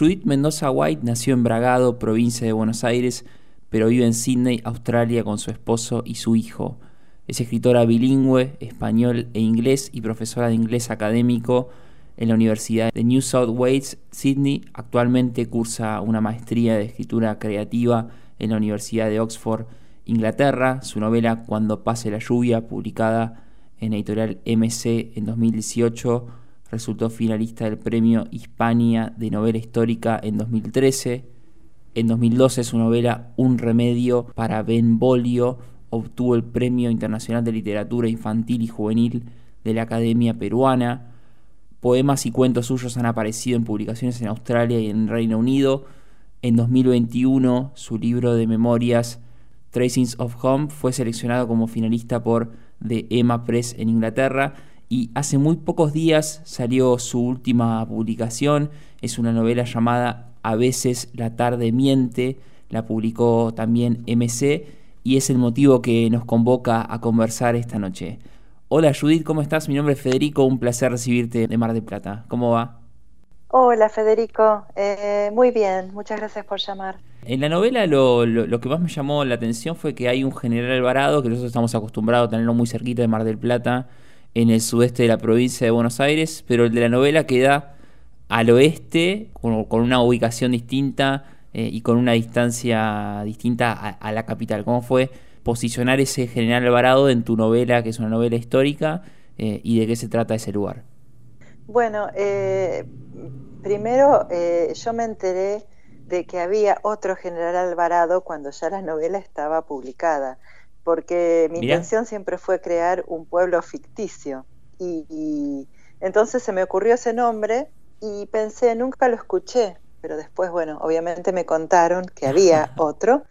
Judith Mendoza White nació en Bragado, provincia de Buenos Aires, pero vive en Sydney, Australia, con su esposo y su hijo. Es escritora bilingüe, español e inglés y profesora de inglés académico en la Universidad de New South Wales, Sydney. Actualmente cursa una maestría de escritura creativa en la Universidad de Oxford, Inglaterra. Su novela Cuando pase la lluvia, publicada en editorial MC en 2018, resultó finalista del premio Hispania de novela histórica en 2013. En 2012 su novela Un remedio para Benvolio obtuvo el Premio Internacional de Literatura Infantil y Juvenil de la Academia Peruana. Poemas y cuentos suyos han aparecido en publicaciones en Australia y en Reino Unido. En 2021 su libro de memorias Tracings of Home fue seleccionado como finalista por The Emma Press en Inglaterra y hace muy pocos días salió su última publicación. Es una novela llamada A veces la tarde miente, la publicó también MC y es el motivo que nos convoca a conversar esta noche. Hola Judith, ¿cómo estás? Mi nombre es Federico, un placer recibirte de Mar del Plata. ¿Cómo va? Hola Federico, eh, muy bien, muchas gracias por llamar. En la novela lo, lo, que más me llamó la atención fue que hay un general Alvarado, que nosotros estamos acostumbrados a tenerlo muy cerquita de Mar del Plata, en el sudeste de la provincia de Buenos Aires, pero el de la novela queda al oeste, con, una ubicación distinta eh, y con una distancia distinta a, la capital. ¿Cómo fue posicionar ese general Alvarado en tu novela, que es una novela histórica, eh, y de qué se trata ese lugar? Bueno, eh, primero yo me enteré de que había otro general Alvarado cuando ya la novela estaba publicada porque mi intención siempre fue crear un pueblo ficticio. Y, entonces se me ocurrió ese nombre y pensé, nunca lo escuché, pero después, bueno, obviamente me contaron que había otro.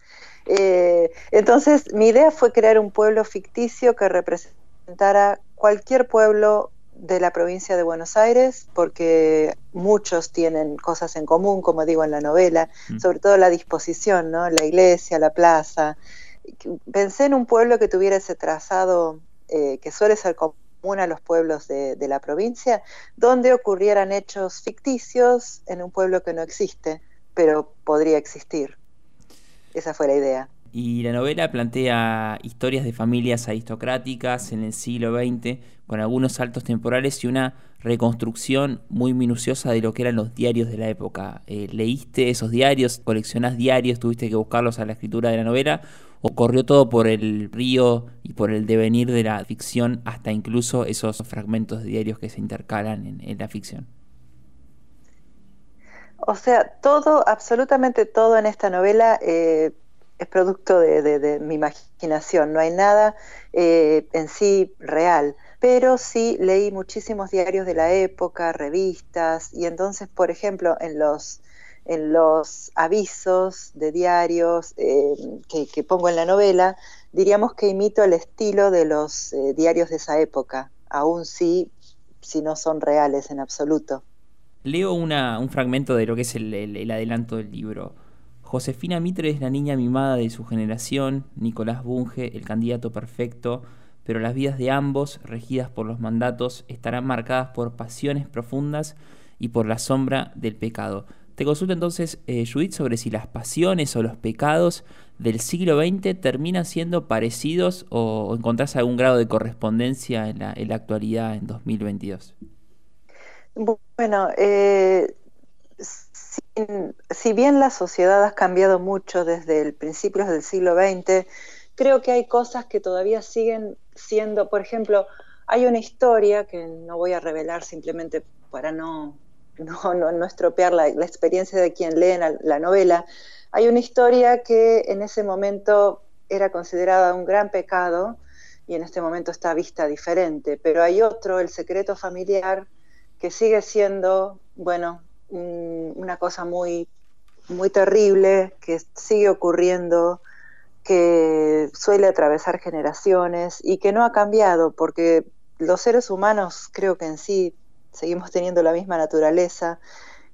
Eh, entonces mi idea fue crear un pueblo ficticio que representara cualquier pueblo de la provincia de Buenos Aires, porque muchos tienen cosas en común, como digo en la novela, mm. sobre todo la disposición, ¿no? La iglesia, la plaza, pensé en un pueblo que tuviera ese trazado eh, que suele ser común a los pueblos de, la provincia, donde ocurrieran hechos ficticios en un pueblo que no existe, pero podría existir. Esa fue la idea. Y la novela plantea historias de familias aristocráticas en el siglo XX, con algunos saltos temporales y una reconstrucción muy minuciosa de lo que eran los diarios de la época. Eh, ¿Leíste esos diarios? ¿Coleccionás diarios? ¿Tuviste que buscarlos a la escritura de la novela? ¿O corrió todo por el río y por el devenir de la ficción hasta incluso esos fragmentos de diarios que se intercalan en, la ficción? O sea, todo, absolutamente todo en esta novela eh, es producto de, mi imaginación, no hay nada eh, en sí real, pero sí leí muchísimos diarios de la época, revistas, y entonces, por ejemplo, en los, en los avisos de diarios eh, que, pongo en la novela, diríamos que imito el estilo de los eh, diarios de esa época, aún sí, si no son reales en absoluto. Leo un fragmento de lo que es el adelanto del libro. Josefina Mitre es la niña mimada de su generación, Nicolás Bunge el candidato perfecto, pero las vidas de ambos, regidas por los mandatos, estarán marcadas por pasiones profundas y por la sombra del pecado. Te consulto entonces, eh, Judith, sobre si las pasiones o los pecados del siglo XX terminan siendo parecidos o, encontrás algún grado de correspondencia en la, en la actualidad, en 2022. Bueno, eh, si bien la sociedad ha cambiado mucho desde el principios del siglo XX, creo que hay cosas que todavía siguen siendo, por ejemplo, hay una historia que no voy a revelar simplemente para no, no, estropear la, experiencia de quien lee la, novela, hay una historia que en ese momento era considerada un gran pecado y en este momento está vista diferente, pero hay otro, el secreto familiar, que sigue siendo, bueno, una cosa muy, muy terrible que sigue ocurriendo, que suele atravesar generaciones y que no ha cambiado porque los seres humanos creo que en sí seguimos teniendo la misma naturaleza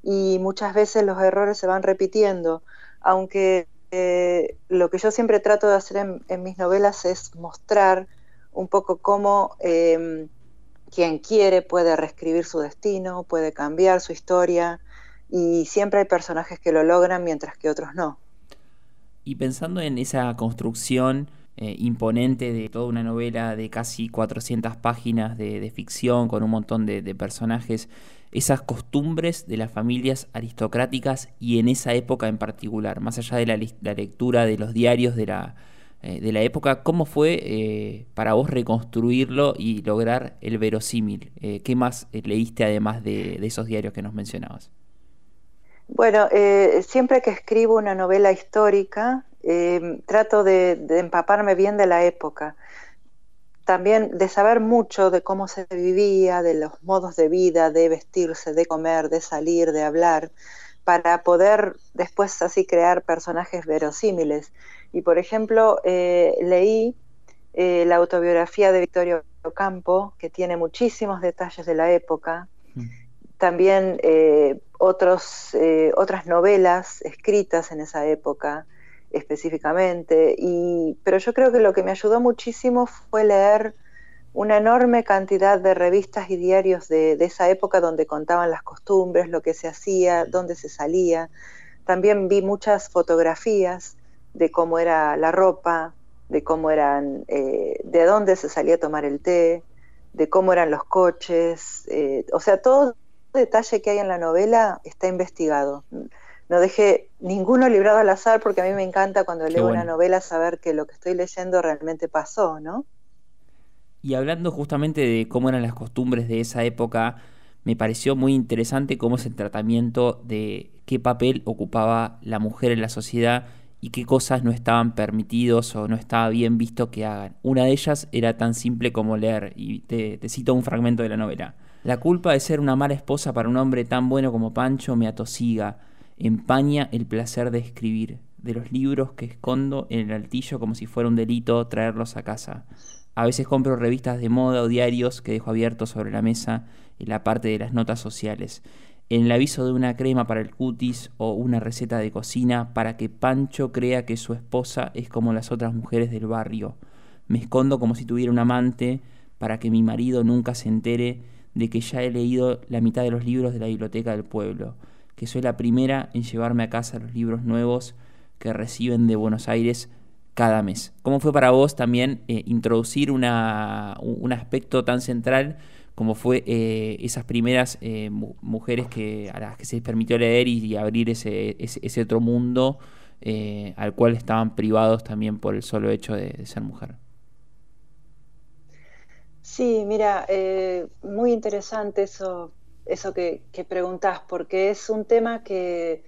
y muchas veces los errores se van repitiendo, aunque eh, lo que yo siempre trato de hacer en, mis novelas es mostrar un poco cómo em, quien quiere puede reescribir su destino, puede cambiar su historia, y siempre hay personajes que lo logran mientras que otros no. Y pensando en esa construcción eh, imponente de toda una novela de casi 400 páginas de, ficción con un montón de, personajes, esas costumbres de las familias aristocráticas y en esa época en particular, más allá de la, lectura de los diarios de la, eh, de la época, ¿cómo fue eh, para vos reconstruirlo y lograr el verosímil? ¿Qué más leíste además de esos diarios que nos mencionabas? Bueno, siempre que escribo una novela histórica, eh, trato de, empaparme bien de la época. También de saber mucho de cómo se vivía, de los modos de vida, de vestirse, de comer, de salir, de hablar, para poder después así crear personajes verosímiles. Y por ejemplo, eh, leí la autobiografía de Victorio Campo, que tiene muchísimos detalles de la época. Mm. También otros, eh, otras novelas escritas en esa época específicamente. Y, pero yo creo que lo que me ayudó muchísimo fue leer una enorme cantidad de revistas y diarios de, esa época donde contaban las costumbres, lo que se hacía, dónde se salía. También vi muchas fotografías de cómo era la ropa, de cómo eran, eh, de dónde se salía a tomar el té, de cómo eran los coches, eh, o sea, todo detalle que hay en la novela está investigado. No dejé ninguno librado al azar porque a mí me encanta cuando leo una novela saber que lo que estoy leyendo realmente pasó, ¿no? Y hablando justamente de cómo eran las costumbres de esa época, me pareció muy interesante cómo es el tratamiento de qué papel ocupaba la mujer en la sociedad y qué cosas no estaban permitidos o no estaba bien visto que hagan. Una de ellas era tan simple como leer, y te cito un fragmento de la novela. La culpa de ser una mala esposa para un hombre tan bueno como Pancho me atosiga, empaña el placer de escribir, de los libros que escondo en el altillo como si fuera un delito traerlos a casa. A veces compro revistas de moda o diarios que dejo abiertos sobre la mesa en la parte de las notas sociales. En el aviso de una crema para el cutis o una receta de cocina para que Pancho crea que su esposa es como las otras mujeres del barrio. Me escondo como si tuviera un amante para que mi marido nunca se entere de que ya he leído la mitad de los libros de la biblioteca del pueblo, que soy la primera en llevarme a casa los libros nuevos que reciben de Buenos Aires cada mes. ¿Cómo fue para vos también eh, introducir una, un aspecto tan central como fue eh, esas primeras eh, mujeres que, a las que se les permitió leer y, abrir ese, ese, otro mundo al cual estaban privados también por el solo hecho de ser mujer? Sí, mira, muy interesante eso, eso que, que, preguntás, porque es un tema que,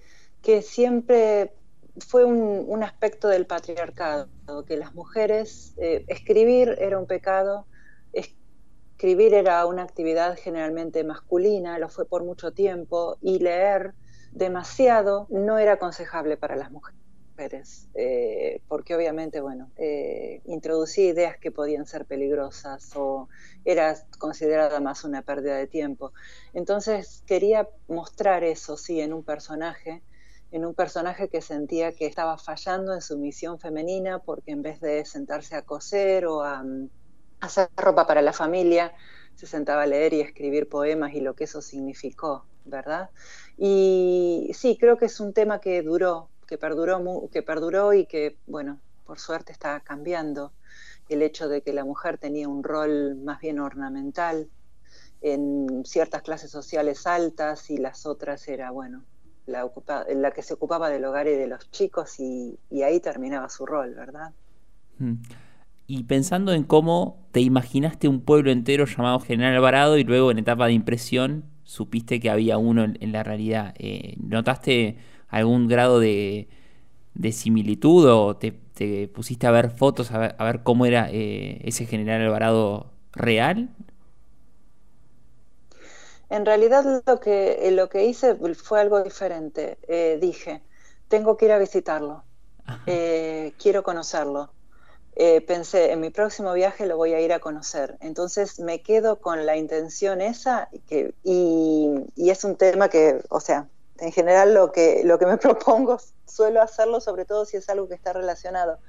siempre fue un, aspecto del patriarcado, que las mujeres, eh, escribir era un pecado, escribir era una actividad generalmente masculina, lo fue por mucho tiempo, y leer demasiado no era aconsejable para las mujeres. Eh, porque obviamente, bueno, eh, introducía ideas que podían ser peligrosas o era considerada más una pérdida de tiempo. Entonces quería mostrar eso, sí, en un personaje, en un personaje que sentía que estaba fallando en su misión femenina porque en vez de sentarse a coser o a, mm, hacer ropa para la familia, se sentaba a leer y escribir poemas y lo que eso significó, ¿verdad? Y sí, creo que es un tema que duró, que perduró, que perduró y que, bueno, por suerte está cambiando. El hecho de que la mujer tenía un rol más bien ornamental en ciertas clases sociales altas y las otras era, bueno, la, la que se ocupaba del hogar y de los chicos y, ahí terminaba su rol, ¿verdad? Mm. Y pensando en cómo te imaginaste un pueblo entero llamado General Alvarado y luego en etapa de impresión supiste que había uno en, la realidad, eh, ¿notaste algún grado de, similitud o te, pusiste a ver fotos, a ver, cómo era eh, ese general Alvarado real? En realidad lo que, eh, lo que hice fue algo diferente. Eh, dije, tengo que ir a visitarlo, quiero conocerlo. pensé, en mi próximo viaje lo voy a ir a conocer. Entonces me quedo con la intención esa que, y, y es un tema que, o sea, en general lo que, lo que me propongo suelo hacerlo sobre todo si es algo que está relacionado,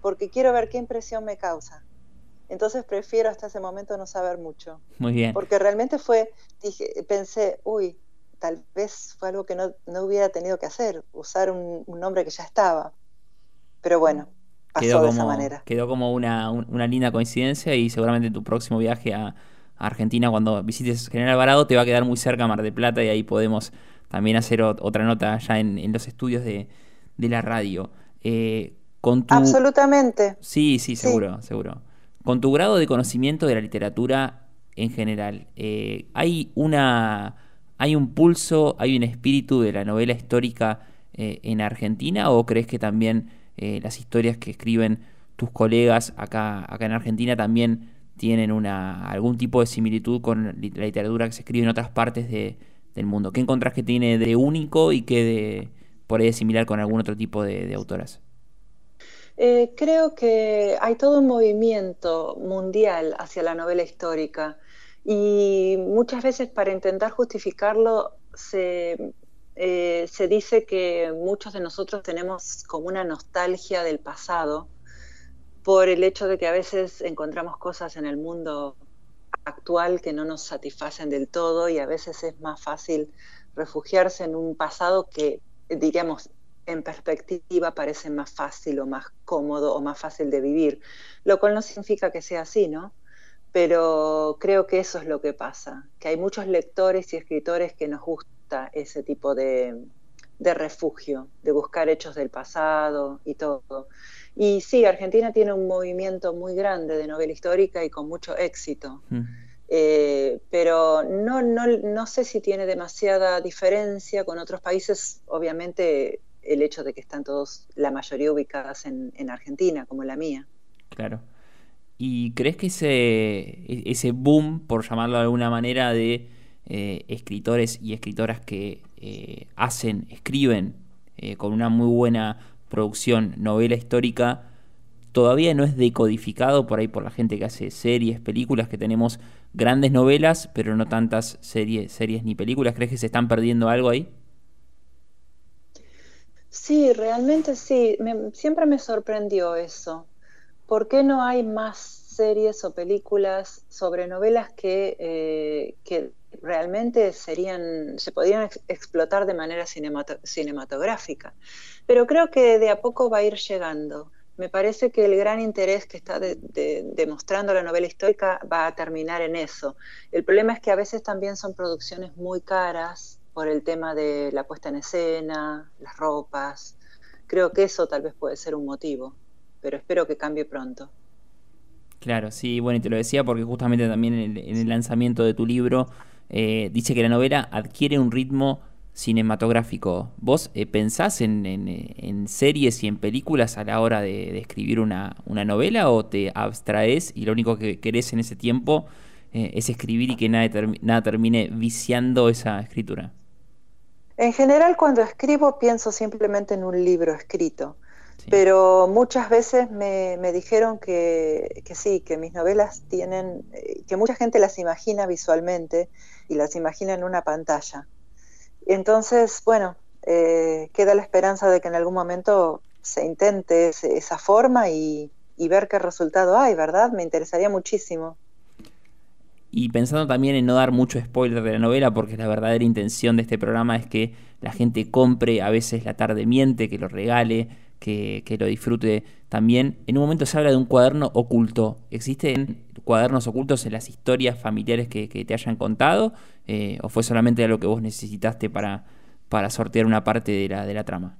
porque quiero ver qué impresión me causa. Entonces prefiero hasta ese momento no saber mucho. Muy bien. Porque realmente fue, dije, pensé, uy, tal vez fue algo que no, hubiera tenido que hacer, usar un, nombre que ya estaba. Pero bueno, pasó quedó de como, esa manera. Quedó como una, linda coincidencia y seguramente tu próximo viaje a, Argentina, cuando visites General Alvarado, te va a quedar muy cerca Mar de Plata y ahí podemos también hacer otra nota ya en, los estudios de, la radio. Eh, con Absolutamente. Sí, sí, seguro, seguro. Con tu grado de conocimiento de la literatura en general, eh, ¿hay, una, ¿hay un pulso, hay un espíritu de la novela histórica eh, en Argentina o crees que también las historias que escriben tus colegas acá, acá en Argentina también tienen una, algún tipo de similitud con la literatura que se escribe en otras partes del mundo? ¿Qué encontrás que tiene de único y qué de, por ahí de similar con algún otro tipo de autoras? Eh, creo que hay todo un movimiento mundial hacia la novela histórica y muchas veces para intentar justificarlo se, eh, se dice que muchos de nosotros tenemos como una nostalgia del pasado por el hecho de que a veces encontramos cosas en el mundo actual que no nos satisfacen del todo y a veces es más fácil refugiarse en un pasado que, diríamos, en perspectiva parece más fácil o más cómodo o más fácil de vivir, lo cual no significa que sea así, ¿no? Pero creo que eso es lo que pasa, que hay muchos lectores y escritores que nos gusta ese tipo de, refugio, de buscar hechos del pasado y todo. Y sí, Argentina tiene un movimiento muy grande de novela histórica y con mucho éxito. Mm. Eh, pero no, no, no sé si tiene demasiada diferencia con otros países. Obviamente el hecho de que están todos, la mayoría ubicadas en, Argentina, como la mía. Claro. ¿Y crees que ese, e-, ese boom, por llamarlo de alguna manera, de eh, escritores y escritoras que eh, hacen, escriben eh, con una muy buena producción novela histórica, todavía no es decodificado por ahí por la gente que hace series, películas, que tenemos grandes novelas, pero no tantas series, series ni películas? ¿Crees que se están perdiendo algo ahí? Sí, realmente sí. siempre me sorprendió eso. ¿Por qué no hay más series o películas sobre novelas que, eh, que realmente serían, se podrían explotar de manera cinematográfica? Pero creo que de a poco va a ir llegando. Me parece que el gran interés que está demostrando la novela histórica va a terminar en eso. El problema es que a veces también son producciones muy caras por el tema de la puesta en escena, las ropas. Creo que eso tal vez puede ser un motivo, pero espero que cambie pronto. Claro, sí, bueno, y te lo decía porque justamente también en el, lanzamiento de tu libro eh, dice que la novela adquiere un ritmo cinematográfico. ¿Vos eh, pensás en, series y en películas a la hora de, escribir una, una, novela o te abstraes y lo único que querés en ese tiempo eh, es escribir y que nada, nada termine viciando esa escritura? En general, cuando escribo, pienso simplemente en un libro escrito. Pero muchas veces me, dijeron que, sí, que mis novelas tienen, eh, que mucha gente las imagina visualmente y las imagina en una pantalla. Entonces, bueno, eh, queda la esperanza de que en algún momento se intente esa forma y ver qué resultado hay, ¿verdad? Me interesaría muchísimo. Y pensando también en no dar mucho spoiler de la novela, porque la verdadera intención de este programa es que la gente compre, a veces la tarde miente, que lo regale, que, lo disfrute también. En un momento se habla de un cuaderno oculto. ¿Existen cuadernos ocultos en las historias familiares que, te hayan contado? Eh, ¿O fue solamente lo que vos necesitaste para, para sortear una parte de la, de la trama?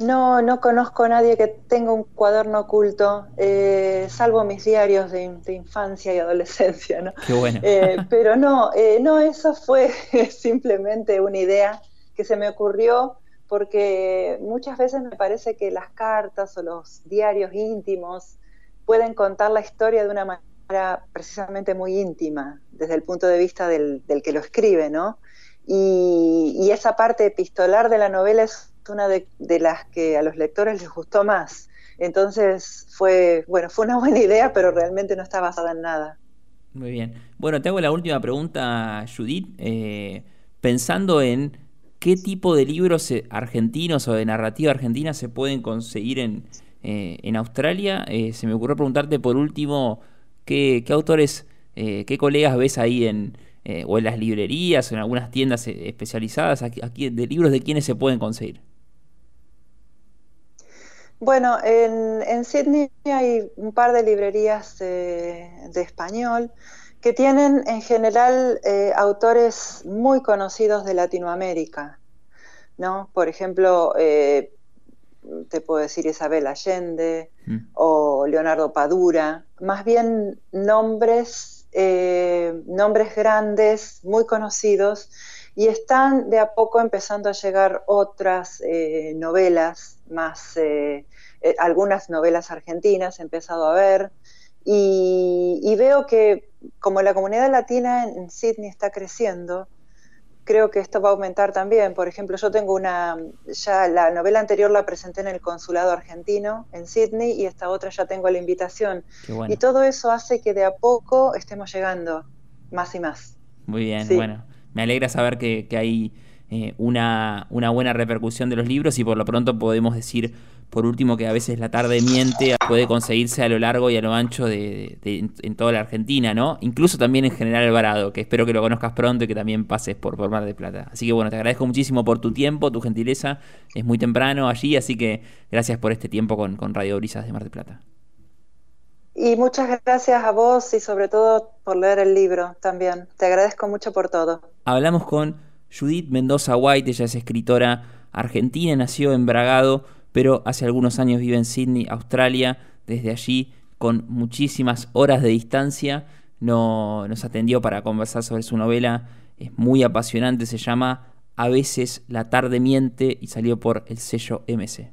No, no conozco a nadie que tenga un cuaderno oculto, eh, salvo mis diarios de, infancia y adolescencia, ¿no? Qué bueno. Eh, pero no, eh, no, eso fue simplemente una idea que se me ocurrió porque muchas veces me parece que las cartas o los diarios íntimos pueden contar la historia de una manera precisamente muy íntima, desde el punto de vista del, que lo escribe, ¿no? Y, esa parte epistolar de la novela es una de, las que a los lectores les gustó más. Entonces fue, bueno, fue una buena idea, pero realmente no está basada en nada. Muy bien. Bueno, te hago la última pregunta, Judith. Eh, pensando en qué tipo de libros argentinos o de narrativa argentina se pueden conseguir en, eh, en Australia, eh, se me ocurrió preguntarte por último qué, autores, qué colegas ves ahí en, eh, o en las librerías o en algunas tiendas eh, especializadas aquí, de libros de quiénes se pueden conseguir. Bueno, en, Sydney hay un par de librerías de español que tienen en general eh, autores muy conocidos de Latinoamérica, ¿no? Por ejemplo, eh, te puedo decir Isabel Allende mm. o Leonardo Padura, más bien nombres, eh, nombres grandes, muy conocidos, y están de a poco empezando a llegar otras novelas, más algunas novelas argentinas he empezado a ver, y, veo que como la comunidad latina en Sydney está creciendo, creo que esto va a aumentar también. Por ejemplo, yo tengo una, ya la novela anterior la presenté en el consulado argentino en Sydney y esta otra ya tengo la invitación. Y todo eso hace que de a poco estemos llegando más y más. Muy bien, bueno. Me alegra saber que, hay eh, una, una buena repercusión de los libros y por lo pronto podemos decir por último, que a veces la tarde miente, puede conseguirse a lo largo y a lo ancho de, en toda la Argentina, ¿no? Incluso también en General Alvarado, que espero que lo conozcas pronto y que también pases por, por Mar de Plata. Así que bueno, te agradezco muchísimo por tu tiempo, tu gentileza. Es muy temprano allí, así que gracias por este tiempo con, con Radio Brisas de Mar de Plata. Y muchas gracias a vos y sobre todo por leer el libro también. Te agradezco mucho por todo. Hablamos con Judith Mendoza White, ella es escritora argentina, nació en Bragado pero hace algunos años vive en Sydney, Australia. Desde allí, con muchísimas horas de distancia, no, nos atendió para conversar sobre su novela. Es muy apasionante, se llama A veces la tarde miente y salió por el sello MC.